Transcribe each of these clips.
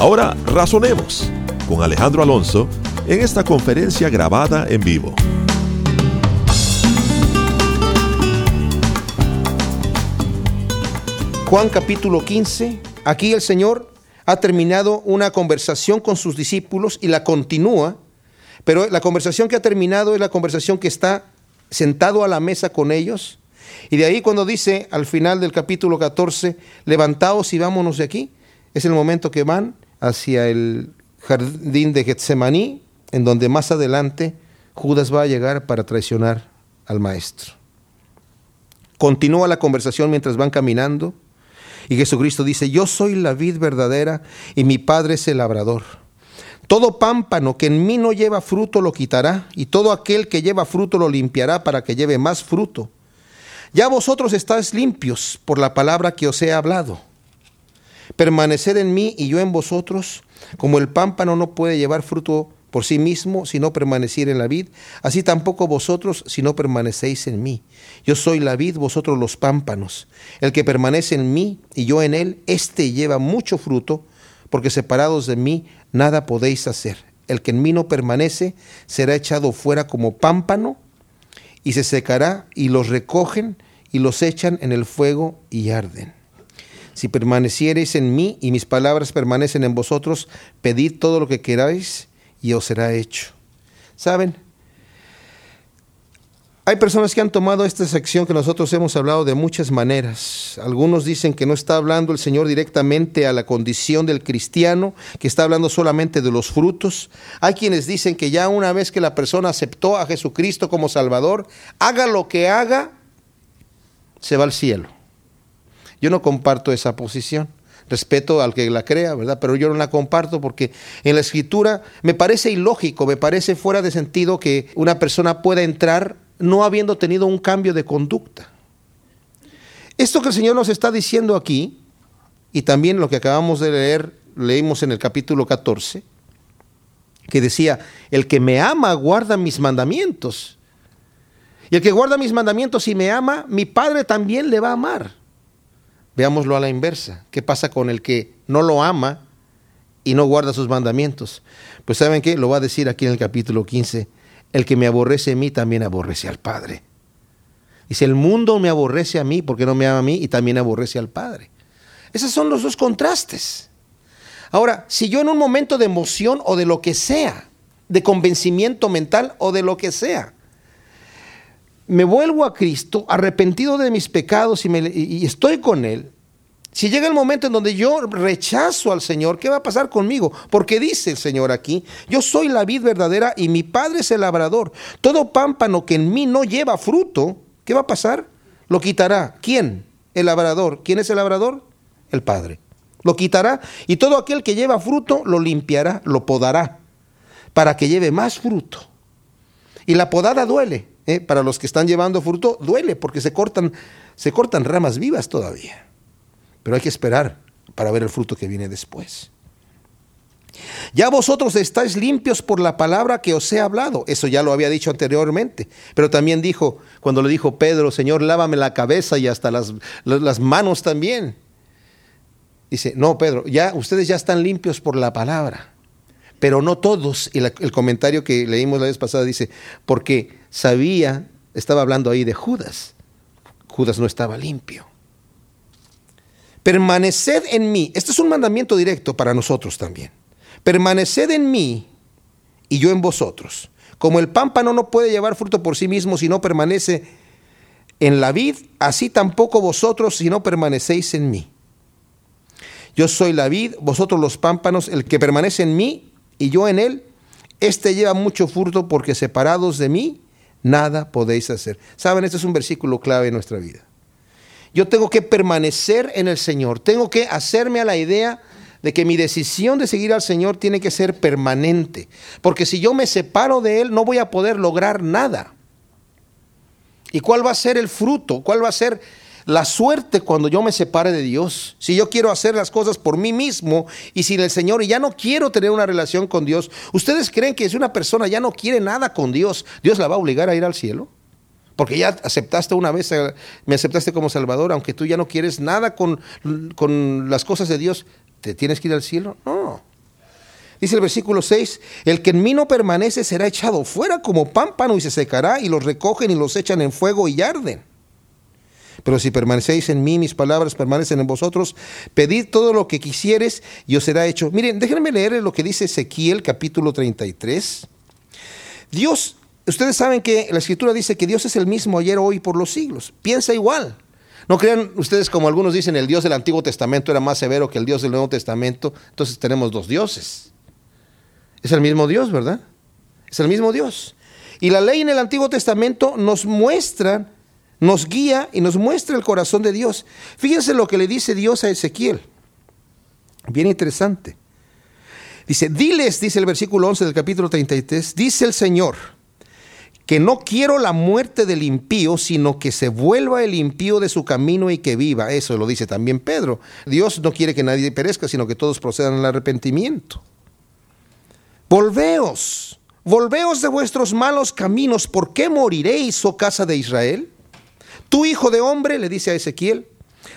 Ahora razonemos con Alejandro Alonso en esta conferencia grabada en vivo. Juan capítulo 15, aquí el Señor ha terminado una conversación con sus discípulos y la continúa, pero la conversación que ha terminado es la conversación que está sentado a la mesa con ellos. Y de ahí cuando dice al final del capítulo 14, levantaos y vámonos de aquí, es el momento que van hacia el jardín de Getsemaní, en donde más adelante Judas va a llegar para traicionar al maestro. Continúa la conversación mientras van caminando y Jesucristo dice, yo soy la vid verdadera y mi Padre es el labrador. Todo pámpano que en mí no lleva fruto lo quitará y todo aquel que lleva fruto lo limpiará para que lleve más fruto. Ya vosotros estáis limpios por la palabra que os he hablado. Permaneced en mí y yo en vosotros, como el pámpano no puede llevar fruto por sí mismo si no permanecer en la vid, así tampoco vosotros si no permanecéis en mí. Yo soy la vid, vosotros los pámpanos. El que permanece en mí y yo en él, éste lleva mucho fruto, porque separados de mí nada podéis hacer. El que en mí no permanece será echado fuera como pámpano y se secará y los recogen y los echan en el fuego y arden. Si permaneciereis en mí y mis palabras permanecen en vosotros, pedid todo lo que queráis y os será hecho. ¿Saben? Hay personas que han tomado esta sección que nosotros hemos hablado de muchas maneras. Algunos dicen que no está hablando el Señor directamente a la condición del cristiano, que está hablando solamente de los frutos. Hay quienes dicen que ya una vez que la persona aceptó a Jesucristo como Salvador, haga lo que haga, se va al cielo. Yo no comparto esa posición respeto al que la crea, ¿verdad? Pero yo no la comparto porque en la escritura me parece ilógico, me parece fuera de sentido que una persona pueda entrar no habiendo tenido un cambio de conducta. Esto que el Señor nos está diciendo aquí, y también lo que acabamos de leer, leímos en el capítulo 14, que decía, el que me ama guarda mis mandamientos. Y el que guarda mis mandamientos y me ama, mi Padre también le va a amar. Veámoslo a la inversa. ¿Qué pasa con el que no lo ama y no guarda sus mandamientos? Pues saben qué, lo va a decir aquí en el capítulo 15. El que me aborrece a mí también aborrece al Padre. Dice, el mundo me aborrece a mí porque no me ama a mí y también aborrece al Padre. Esos son los dos contrastes. Ahora, si yo en un momento de emoción o de lo que sea, de convencimiento mental o de lo que sea, me vuelvo a Cristo, arrepentido de mis pecados y, estoy con Él, si llega el momento en donde yo rechazo al Señor, ¿qué va a pasar conmigo? Porque dice el Señor aquí, yo soy la vid verdadera y mi Padre es el labrador. Todo pámpano que en mí no lleva fruto, ¿qué va a pasar? Lo quitará. ¿Quién? El labrador. ¿Quién es el labrador? El Padre. Lo quitará y todo aquel que lleva fruto lo limpiará, lo podará, para que lleve más fruto. Y la podada duele. ¿Eh? para los que están llevando fruto, duele porque se cortan, se cortan ramas vivas todavía. Pero hay que esperar para ver el fruto que viene después. Ya vosotros estáis limpios por la palabra que os he hablado. Eso ya lo había dicho anteriormente. Pero también dijo, cuando le dijo Pedro, Señor, lávame la cabeza y hasta las, las manos también. Dice, no, Pedro, ya ustedes ya están limpios por la palabra. Pero no todos. Y el comentario que leímos la vez pasada dice, porque sabía, estaba hablando ahí de Judas. Judas no estaba limpio. Permaneced en mí. Este es un mandamiento directo para nosotros también. Permaneced en mí y yo en vosotros. Como el pámpano no puede llevar fruto por sí mismo si no permanece en la vid, así tampoco vosotros si no permanecéis en mí. Yo soy la vid, vosotros los pámpanos, el que permanece en mí y yo en él, este lleva mucho fruto porque separados de mí nada podéis hacer. Saben, este es un versículo clave en nuestra vida. Yo tengo que permanecer en el Señor, tengo que hacerme a la idea de que mi decisión de seguir al Señor tiene que ser permanente, porque si yo me separo de Él no voy a poder lograr nada. ¿Y cuál va a ser el fruto? ¿Cuál va a ser la suerte cuando yo me separe de Dios? Si yo quiero hacer las cosas por mí mismo y sin el Señor y ya no quiero tener una relación con Dios, ¿ustedes creen que si una persona ya no quiere nada con Dios, Dios la va a obligar a ir al cielo? Porque ya aceptaste una vez, eh, me aceptaste como Salvador, aunque tú ya no quieres nada con, con las cosas de Dios, ¿te tienes que ir al cielo? No. Dice el versículo 6, el que en mí no permanece será echado fuera como pámpano y se secará y los recogen y los echan en fuego y arden. Pero si permanecéis en mí, mis palabras permanecen en vosotros, pedid todo lo que quisieres y os será hecho. Miren, déjenme leer lo que dice Ezequiel capítulo 33. Dios, ustedes saben que la escritura dice que Dios es el mismo ayer, hoy, por los siglos. Piensa igual. No crean ustedes como algunos dicen, el Dios del Antiguo Testamento era más severo que el Dios del Nuevo Testamento. Entonces tenemos dos dioses. Es el mismo Dios, ¿verdad? Es el mismo Dios. Y la ley en el Antiguo Testamento nos muestra, nos guía y nos muestra el corazón de Dios. Fíjense lo que le dice Dios a Ezequiel. Bien interesante. Dice, diles, dice el versículo 11 del capítulo 33, dice el Señor, que no quiero la muerte del impío, sino que se vuelva el impío de su camino y que viva. Eso lo dice también Pedro. Dios no quiere que nadie perezca, sino que todos procedan al arrepentimiento. Volveos, volveos de vuestros malos caminos, ¿por qué moriréis, oh casa de Israel? Tu hijo de hombre, le dice a Ezequiel,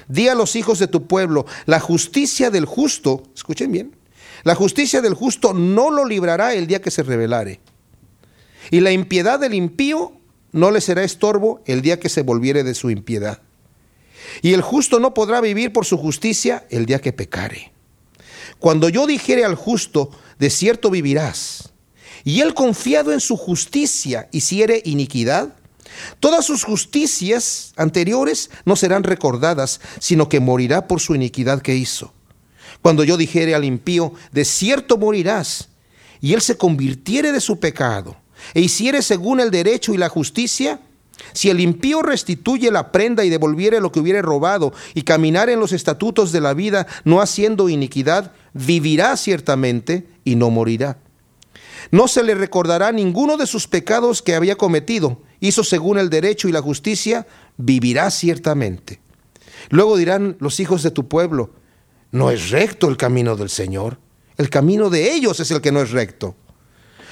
di a los hijos de tu pueblo, la justicia del justo, escuchen bien, la justicia del justo no lo librará el día que se rebelare. Y la impiedad del impío no le será estorbo el día que se volviere de su impiedad. Y el justo no podrá vivir por su justicia el día que pecare. Cuando yo dijere al justo, de cierto vivirás. Y él confiado en su justicia hiciere iniquidad, todas sus justicias anteriores no serán recordadas, sino que morirá por su iniquidad que hizo. Cuando yo dijere al impío, de cierto morirás, y él se convirtiere de su pecado, e hiciere según el derecho y la justicia, si el impío restituye la prenda y devolviere lo que hubiere robado y caminar en los estatutos de la vida, no haciendo iniquidad, vivirá ciertamente y no morirá. No se le recordará ninguno de sus pecados que había cometido. Hizo según el derecho y la justicia, vivirá ciertamente. Luego dirán los hijos de tu pueblo, no es recto el camino del Señor. El camino de ellos es el que no es recto.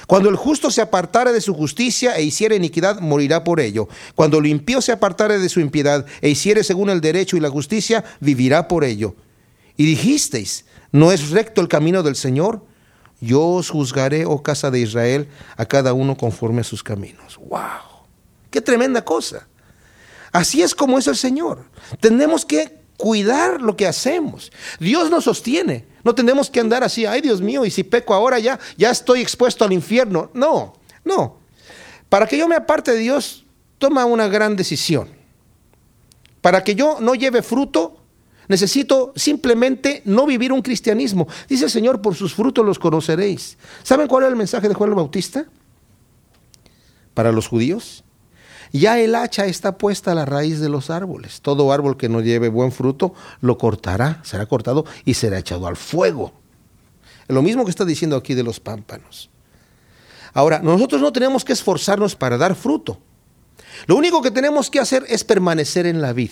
Cuando el justo se apartare de su justicia e hiciere iniquidad, morirá por ello. Cuando el impío se apartare de su impiedad e hiciere según el derecho y la justicia, vivirá por ello. Y dijisteis, ¿no es recto el camino del Señor? Yo os juzgaré, oh casa de Israel, a cada uno conforme a sus caminos. ¡Wow! ¡Qué tremenda cosa! Así es como es el Señor. Tenemos que cuidar lo que hacemos. Dios nos sostiene. No tenemos que andar así, ay Dios mío, y si peco ahora ya, ya estoy expuesto al infierno. No, no. Para que yo me aparte de Dios, toma una gran decisión. Para que yo no lleve fruto, necesito simplemente no vivir un cristianismo. Dice el Señor, por sus frutos los conoceréis. ¿Saben cuál era el mensaje de Juan el Bautista? Para los judíos. Ya el hacha está puesta a la raíz de los árboles. Todo árbol que no lleve buen fruto lo cortará, será cortado y será echado al fuego. Lo mismo que está diciendo aquí de los pámpanos. Ahora, nosotros no tenemos que esforzarnos para dar fruto. Lo único que tenemos que hacer es permanecer en la vid,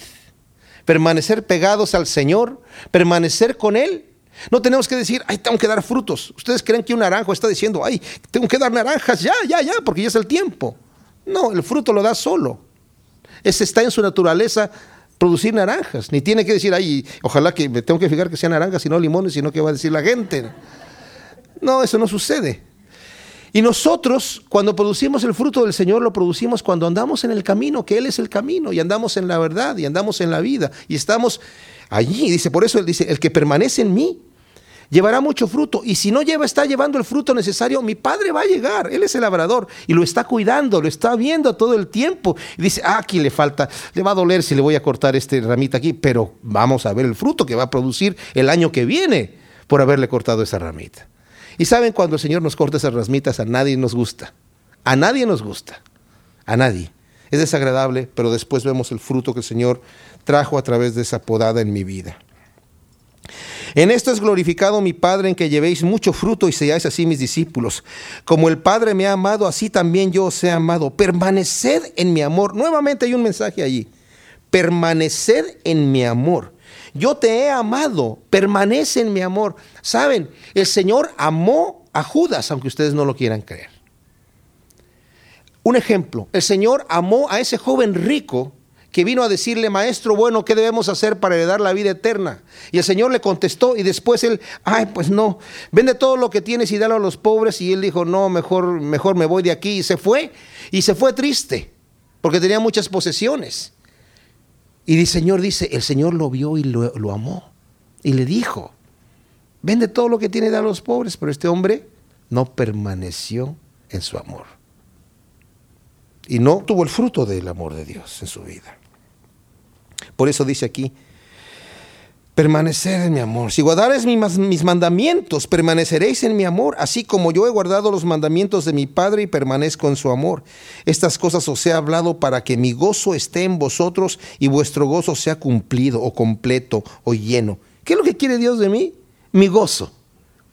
permanecer pegados al Señor, permanecer con Él. No tenemos que decir, ay, tengo que dar frutos. Ustedes creen que un naranjo está diciendo, ay, tengo que dar naranjas, ya, ya, ya, porque ya es el tiempo. No, el fruto lo da solo. Ese está en su naturaleza producir naranjas. Ni tiene que decir, ay, ojalá que me tengo que fijar que sean naranjas y no limones, sino que va a decir la gente. No, eso no sucede. Y nosotros, cuando producimos el fruto del Señor, lo producimos cuando andamos en el camino, que Él es el camino, y andamos en la verdad, y andamos en la vida, y estamos allí. Dice, por eso Él dice, el que permanece en mí, llevará mucho fruto. Y si no lleva, está llevando el fruto necesario, mi padre va a llegar. Él es el labrador y lo está cuidando, lo está viendo todo el tiempo. Y dice, ah, aquí le falta, le va a doler si le voy a cortar este ramita aquí, pero vamos a ver el fruto que va a producir el año que viene por haberle cortado esa ramita. Y saben, cuando el Señor nos corta esas ramitas, a nadie nos gusta. A nadie nos gusta. A nadie. Es desagradable, pero después vemos el fruto que el Señor trajo a través de esa podada en mi vida. En esto es glorificado mi Padre en que llevéis mucho fruto y seáis así mis discípulos. Como el Padre me ha amado, así también yo os he amado. Permaneced en mi amor. Nuevamente hay un mensaje allí. Permaneced en mi amor. Yo te he amado, permanece en mi amor. Saben, el Señor amó a Judas, aunque ustedes no lo quieran creer. Un ejemplo, el Señor amó a ese joven rico que vino a decirle, maestro, bueno, ¿qué debemos hacer para heredar la vida eterna? Y el Señor le contestó y después él, ay, pues no, vende todo lo que tienes y dalo a los pobres. Y él dijo, no, mejor, mejor me voy de aquí. Y se fue, y se fue triste, porque tenía muchas posesiones. Y el Señor dice, el Señor lo vio y lo, amó. Y le dijo, vende todo lo que tiene a los pobres. Pero este hombre no permaneció en su amor. Y no tuvo el fruto del amor de Dios en su vida. Por eso dice aquí, permanecer en mi amor. Si guardares mis mandamientos, permaneceréis en mi amor, así como yo he guardado los mandamientos de mi Padre y permanezco en su amor. Estas cosas os he hablado para que mi gozo esté en vosotros y vuestro gozo sea cumplido o completo o lleno. ¿Qué es lo que quiere Dios de mí? Mi gozo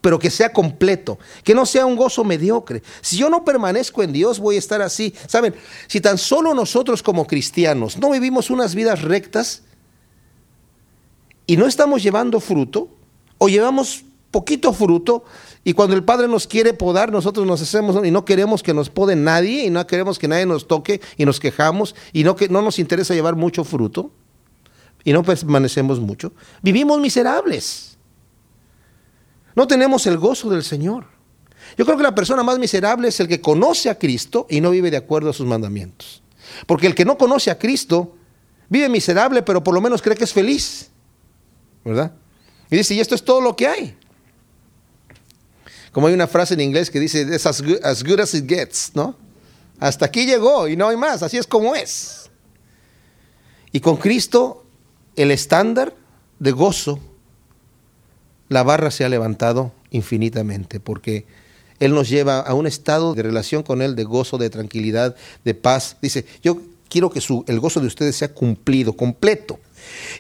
pero que sea completo, que no sea un gozo mediocre. Si yo no permanezco en Dios, voy a estar así. Saben, si tan solo nosotros como cristianos no vivimos unas vidas rectas y no estamos llevando fruto, o llevamos poquito fruto, y cuando el Padre nos quiere podar, nosotros nos hacemos y no queremos que nos pode nadie, y no queremos que nadie nos toque, y nos quejamos, y no, que, no nos interesa llevar mucho fruto, y no permanecemos mucho, vivimos miserables. No tenemos el gozo del Señor. Yo creo que la persona más miserable es el que conoce a Cristo y no vive de acuerdo a sus mandamientos. Porque el que no conoce a Cristo vive miserable, pero por lo menos cree que es feliz. ¿Verdad? Y dice, y esto es todo lo que hay. Como hay una frase en inglés que dice, es as good, as good as it gets, ¿no? Hasta aquí llegó y no hay más, así es como es. Y con Cristo el estándar de gozo la barra se ha levantado infinitamente porque Él nos lleva a un estado de relación con Él, de gozo, de tranquilidad, de paz. Dice, yo quiero que su, el gozo de ustedes sea cumplido, completo.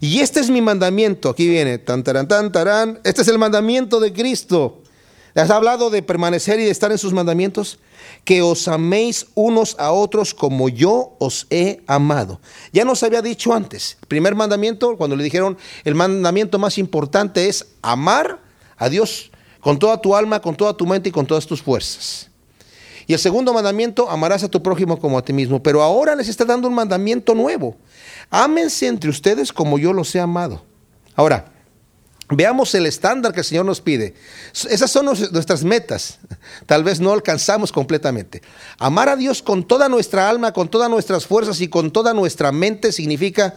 Y este es mi mandamiento. Aquí viene, tan, tan, tan, tarán. Este es el mandamiento de Cristo. ¿Has hablado de permanecer y de estar en sus mandamientos? Que os améis unos a otros como yo os he amado. Ya nos había dicho antes, el primer mandamiento, cuando le dijeron, el mandamiento más importante es amar a Dios con toda tu alma, con toda tu mente y con todas tus fuerzas. Y el segundo mandamiento, amarás a tu prójimo como a ti mismo. Pero ahora les está dando un mandamiento nuevo. Ámense entre ustedes como yo los he amado. Ahora, Veamos el estándar que el Señor nos pide. Esas son nuestras metas. Tal vez no alcanzamos completamente. Amar a Dios con toda nuestra alma, con todas nuestras fuerzas y con toda nuestra mente significa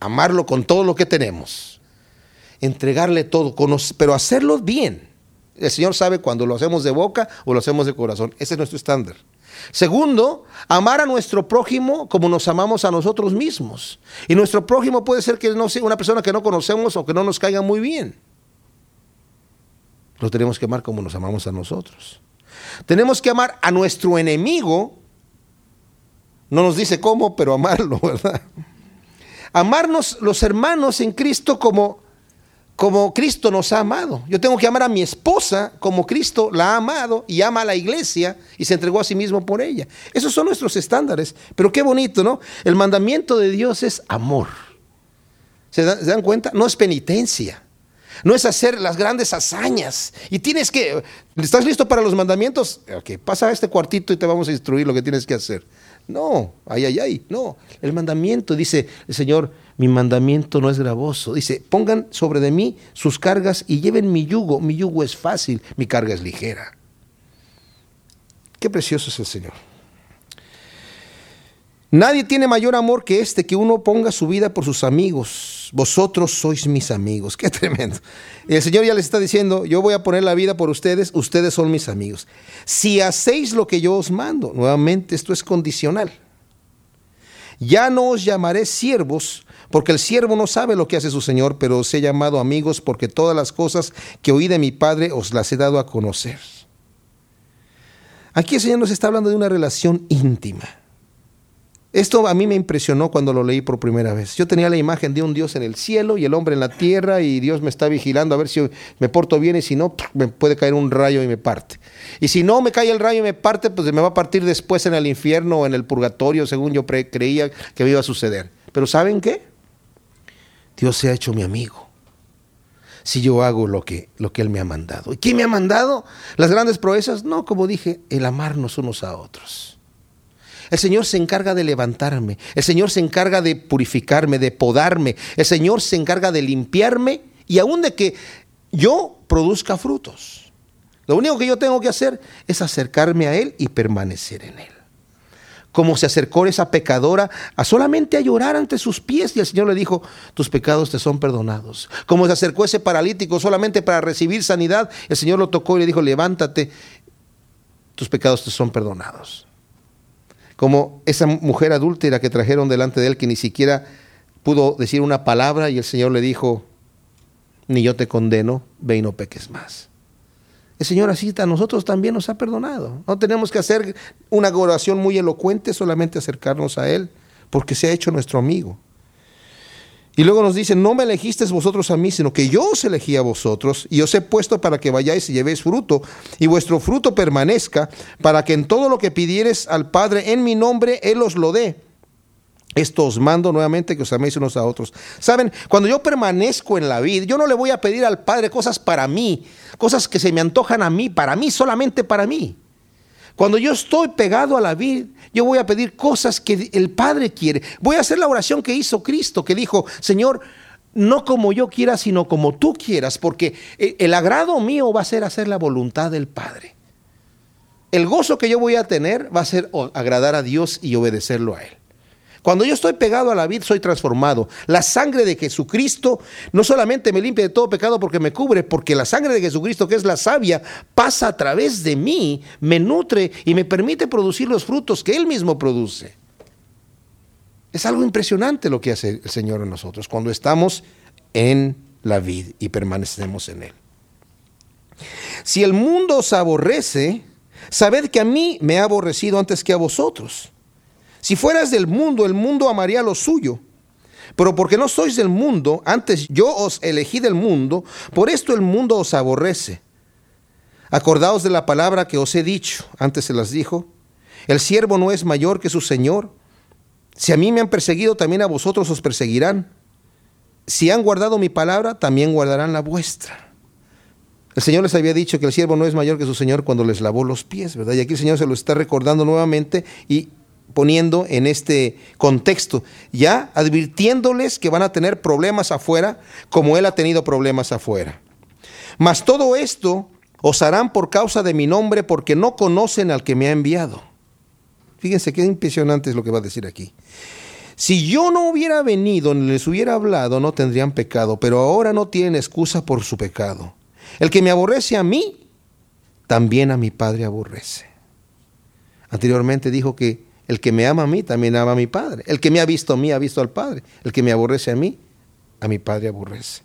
amarlo con todo lo que tenemos. Entregarle todo, pero hacerlo bien. El Señor sabe cuando lo hacemos de boca o lo hacemos de corazón. Ese es nuestro estándar. Segundo, amar a nuestro prójimo como nos amamos a nosotros mismos. Y nuestro prójimo puede ser que no sea una persona que no conocemos o que no nos caiga muy bien. Lo tenemos que amar como nos amamos a nosotros. Tenemos que amar a nuestro enemigo. No nos dice cómo, pero amarlo, ¿verdad? Amarnos los hermanos en Cristo como como Cristo nos ha amado. Yo tengo que amar a mi esposa como Cristo la ha amado y ama a la iglesia y se entregó a sí mismo por ella. Esos son nuestros estándares. Pero qué bonito, ¿no? El mandamiento de Dios es amor. ¿Se dan, cuenta? No es penitencia. No es hacer las grandes hazañas. Y tienes que, ¿estás listo para los mandamientos? Ok, pasa a este cuartito y te vamos a instruir lo que tienes que hacer. No, ay, ay, ay, no. El mandamiento, dice el Señor, mi mandamiento no es gravoso. Dice, pongan sobre de mí sus cargas y lleven mi yugo. Mi yugo es fácil, mi carga es ligera. Qué precioso es el Señor. Nadie tiene mayor amor que este, que uno ponga su vida por sus amigos. Vosotros sois mis amigos. Qué tremendo. el Señor ya les está diciendo, yo voy a poner la vida por ustedes, ustedes son mis amigos. Si hacéis lo que yo os mando, nuevamente esto es condicional. Ya no os llamaré siervos, porque el siervo no sabe lo que hace su Señor, pero os he llamado amigos porque todas las cosas que oí de mi Padre os las he dado a conocer. Aquí el Señor nos está hablando de una relación íntima. Esto a mí me impresionó cuando lo leí por primera vez. Yo tenía la imagen de un Dios en el cielo y el hombre en la tierra y Dios me está vigilando a ver si me porto bien y si no, me puede caer un rayo y me parte. Y si no me cae el rayo y me parte, pues me va a partir después en el infierno o en el purgatorio, según yo creía que iba a suceder. Pero ¿saben qué? Dios se ha hecho mi amigo. Si yo hago lo que, lo que Él me ha mandado. ¿Y quién me ha mandado? Las grandes proezas. No, como dije, el amarnos unos a otros. El Señor se encarga de levantarme. El Señor se encarga de purificarme, de podarme. El Señor se encarga de limpiarme y aún de que yo produzca frutos. Lo único que yo tengo que hacer es acercarme a Él y permanecer en Él. Como se acercó esa pecadora a solamente a llorar ante sus pies y el Señor le dijo, tus pecados te son perdonados. Como se acercó ese paralítico solamente para recibir sanidad, el Señor lo tocó y le dijo, levántate, tus pecados te son perdonados como esa mujer adúltera que trajeron delante de él que ni siquiera pudo decir una palabra y el Señor le dijo, ni yo te condeno, ve y no peques más. El Señor así a nosotros también nos ha perdonado. No tenemos que hacer una oración muy elocuente, solamente acercarnos a Él, porque se ha hecho nuestro amigo. Y luego nos dice, no me elegisteis vosotros a mí, sino que yo os elegí a vosotros y os he puesto para que vayáis y llevéis fruto y vuestro fruto permanezca, para que en todo lo que pidieres al Padre en mi nombre, Él os lo dé. Esto os mando nuevamente que os améis unos a otros. Saben, cuando yo permanezco en la vida, yo no le voy a pedir al Padre cosas para mí, cosas que se me antojan a mí, para mí, solamente para mí. Cuando yo estoy pegado a la vid, yo voy a pedir cosas que el Padre quiere. Voy a hacer la oración que hizo Cristo, que dijo, Señor, no como yo quiera, sino como tú quieras, porque el agrado mío va a ser hacer la voluntad del Padre. El gozo que yo voy a tener va a ser agradar a Dios y obedecerlo a Él. Cuando yo estoy pegado a la vid, soy transformado. La sangre de Jesucristo no solamente me limpia de todo pecado porque me cubre, porque la sangre de Jesucristo, que es la savia, pasa a través de mí, me nutre y me permite producir los frutos que Él mismo produce. Es algo impresionante lo que hace el Señor en nosotros cuando estamos en la vid y permanecemos en Él. Si el mundo os aborrece, sabed que a mí me ha aborrecido antes que a vosotros. Si fueras del mundo, el mundo amaría lo suyo. Pero porque no sois del mundo, antes yo os elegí del mundo, por esto el mundo os aborrece. Acordaos de la palabra que os he dicho, antes se las dijo, el siervo no es mayor que su Señor. Si a mí me han perseguido, también a vosotros os perseguirán. Si han guardado mi palabra, también guardarán la vuestra. El Señor les había dicho que el siervo no es mayor que su Señor cuando les lavó los pies, ¿verdad? Y aquí el Señor se lo está recordando nuevamente y poniendo en este contexto, ya advirtiéndoles que van a tener problemas afuera como Él ha tenido problemas afuera. Mas todo esto os harán por causa de mi nombre porque no conocen al que me ha enviado. Fíjense qué impresionante es lo que va a decir aquí. Si yo no hubiera venido ni les hubiera hablado, no tendrían pecado, pero ahora no tienen excusa por su pecado. El que me aborrece a mí, también a mi Padre aborrece. Anteriormente dijo que el que me ama a mí también ama a mi Padre. El que me ha visto a mí ha visto al Padre. El que me aborrece a mí, a mi Padre aborrece.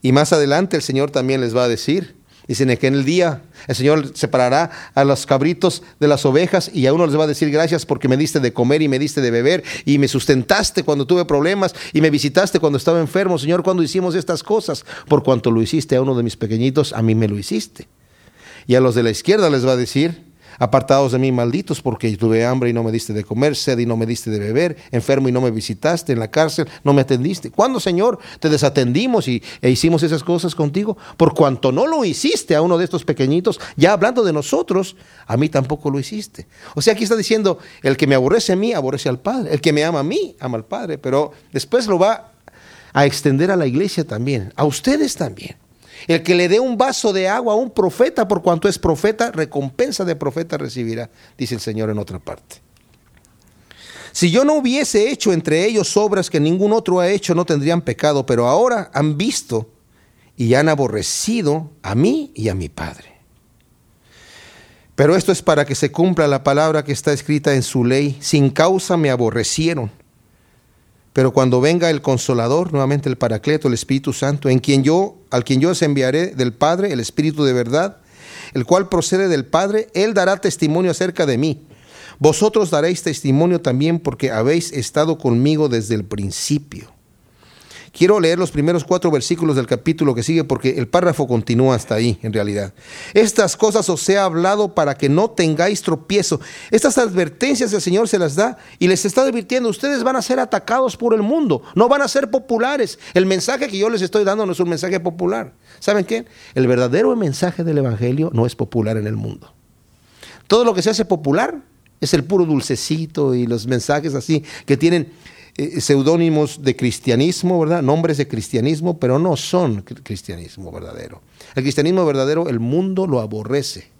Y más adelante el Señor también les va a decir, dicen que en el día el Señor separará a los cabritos de las ovejas y a uno les va a decir gracias porque me diste de comer y me diste de beber y me sustentaste cuando tuve problemas y me visitaste cuando estaba enfermo. Señor, cuando hicimos estas cosas, por cuanto lo hiciste a uno de mis pequeñitos, a mí me lo hiciste. Y a los de la izquierda les va a decir, Apartados de mí, malditos, porque tuve hambre y no me diste de comer, sed y no me diste de beber, enfermo y no me visitaste, en la cárcel no me atendiste. ¿Cuándo, Señor, te desatendimos y, e hicimos esas cosas contigo? Por cuanto no lo hiciste a uno de estos pequeñitos, ya hablando de nosotros, a mí tampoco lo hiciste. O sea, aquí está diciendo, el que me aborrece a mí, aborrece al Padre. El que me ama a mí, ama al Padre. Pero después lo va a extender a la iglesia también, a ustedes también. El que le dé un vaso de agua a un profeta, por cuanto es profeta, recompensa de profeta recibirá, dice el Señor en otra parte. Si yo no hubiese hecho entre ellos obras que ningún otro ha hecho, no tendrían pecado, pero ahora han visto y han aborrecido a mí y a mi Padre. Pero esto es para que se cumpla la palabra que está escrita en su ley. Sin causa me aborrecieron. Pero cuando venga el consolador, nuevamente el Paracleto, el Espíritu Santo, en quien yo, al quien yo os enviaré del Padre, el Espíritu de verdad, el cual procede del Padre, él dará testimonio acerca de mí. Vosotros daréis testimonio también porque habéis estado conmigo desde el principio. Quiero leer los primeros cuatro versículos del capítulo que sigue porque el párrafo continúa hasta ahí, en realidad. Estas cosas os he hablado para que no tengáis tropiezo. Estas advertencias el Señor se las da y les está advirtiendo, ustedes van a ser atacados por el mundo, no van a ser populares. El mensaje que yo les estoy dando no es un mensaje popular. ¿Saben qué? El verdadero mensaje del Evangelio no es popular en el mundo. Todo lo que se hace popular es el puro dulcecito y los mensajes así que tienen eh, seudónimos de cristianismo, ¿verdad? Nombres de cristianismo, pero no son cristianismo verdadero. El cristianismo verdadero, el mundo lo aborrece,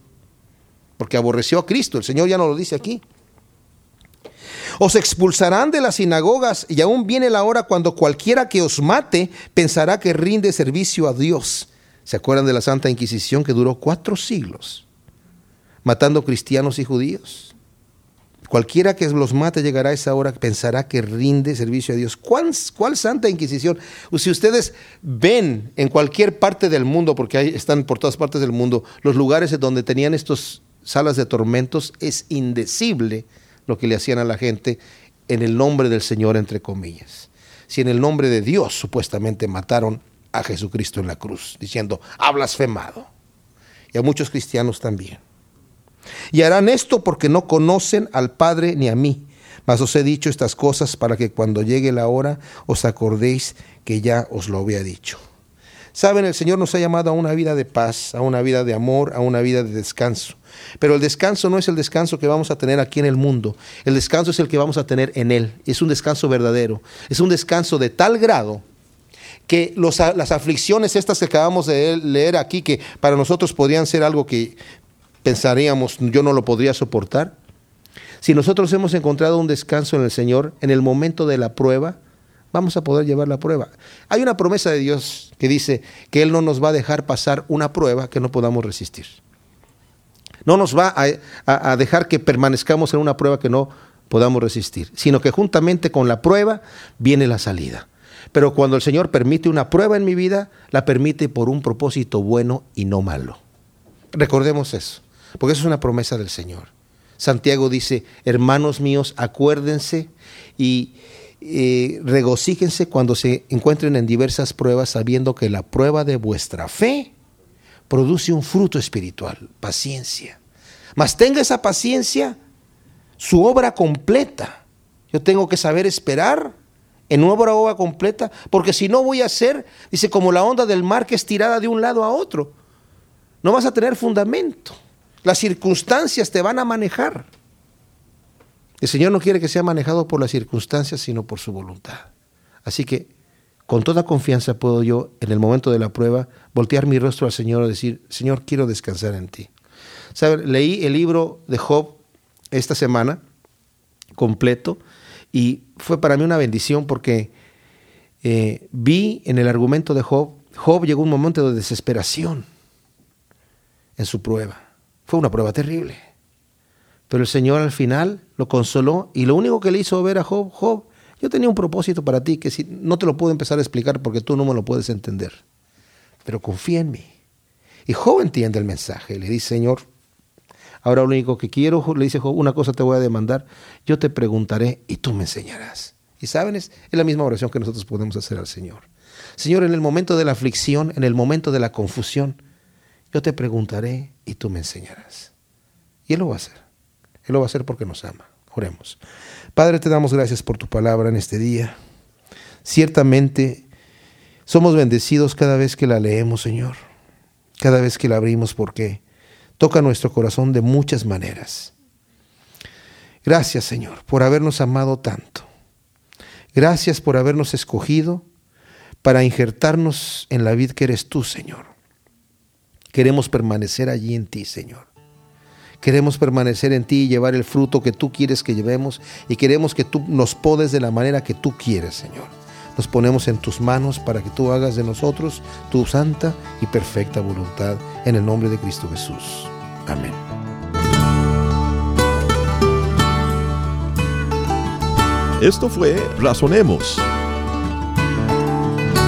porque aborreció a Cristo, el Señor ya no lo dice aquí. Os expulsarán de las sinagogas y aún viene la hora cuando cualquiera que os mate pensará que rinde servicio a Dios. ¿Se acuerdan de la Santa Inquisición que duró cuatro siglos, matando cristianos y judíos? Cualquiera que los mate llegará a esa hora, pensará que rinde servicio a Dios. ¿Cuál, ¿Cuál, santa inquisición? Si ustedes ven en cualquier parte del mundo, porque están por todas partes del mundo, los lugares donde tenían estas salas de tormentos, es indecible lo que le hacían a la gente en el nombre del Señor, entre comillas. Si en el nombre de Dios supuestamente mataron a Jesucristo en la cruz, diciendo, ha blasfemado. Y a muchos cristianos también. Y harán esto porque no conocen al Padre ni a mí. Mas os he dicho estas cosas para que cuando llegue la hora os acordéis que ya os lo había dicho. Saben, el Señor nos ha llamado a una vida de paz, a una vida de amor, a una vida de descanso. Pero el descanso no es el descanso que vamos a tener aquí en el mundo. El descanso es el que vamos a tener en Él. Es un descanso verdadero. Es un descanso de tal grado que las aflicciones estas que acabamos de leer aquí, que para nosotros podrían ser algo que pensaríamos, yo no lo podría soportar. Si nosotros hemos encontrado un descanso en el Señor, en el momento de la prueba, vamos a poder llevar la prueba. Hay una promesa de Dios que dice que Él no nos va a dejar pasar una prueba que no podamos resistir. No nos va a, dejar que permanezcamos en una prueba que no podamos resistir, sino que juntamente con la prueba viene la salida. Pero cuando el Señor permite una prueba en mi vida, la permite por un propósito bueno y no malo. Recordemos eso porque eso es una promesa del Señor. Santiago dice, hermanos míos, acuérdense y eh, regocíjense cuando se encuentren en diversas pruebas, sabiendo que la prueba de vuestra fe produce un fruto espiritual, paciencia. Mas tenga esa paciencia su obra completa. Yo tengo que saber esperar en una obra completa, porque si no voy a ser, dice, como la onda del mar que es tirada de un lado a otro. No vas a tener fundamento. Las circunstancias te van a manejar. El Señor no quiere que sea manejado por las circunstancias, sino por su voluntad. Así que con toda confianza puedo yo, en el momento de la prueba, voltear mi rostro al Señor y decir, Señor, quiero descansar en ti. Leí el libro de Job esta semana, completo, y fue para mí una bendición porque eh, vi en el argumento de Job, Job llegó a un momento de desesperación en su prueba. Fue una prueba terrible. Pero el Señor al final lo consoló y lo único que le hizo ver a Job, Job, yo tenía un propósito para ti que si, no te lo puedo empezar a explicar porque tú no me lo puedes entender. Pero confía en mí. Y Job entiende el mensaje. Le dice, Señor, ahora lo único que quiero, le dice Job, una cosa te voy a demandar. Yo te preguntaré y tú me enseñarás. Y saben, es la misma oración que nosotros podemos hacer al Señor. Señor, en el momento de la aflicción, en el momento de la confusión, yo te preguntaré y tú me enseñarás. Y Él lo va a hacer. Él lo va a hacer porque nos ama. Oremos. Padre, te damos gracias por tu palabra en este día. Ciertamente somos bendecidos cada vez que la leemos, Señor. Cada vez que la abrimos porque toca nuestro corazón de muchas maneras. Gracias, Señor, por habernos amado tanto. Gracias por habernos escogido para injertarnos en la vida que eres tú, Señor. Queremos permanecer allí en ti, Señor. Queremos permanecer en ti y llevar el fruto que tú quieres que llevemos y queremos que tú nos podes de la manera que tú quieres, Señor. Nos ponemos en tus manos para que tú hagas de nosotros tu santa y perfecta voluntad en el nombre de Cristo Jesús. Amén. Esto fue Razonemos.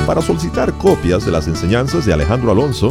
Para solicitar copias de las enseñanzas de Alejandro Alonso,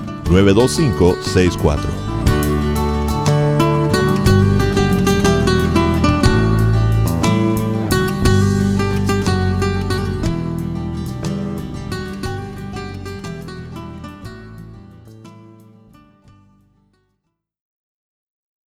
92564.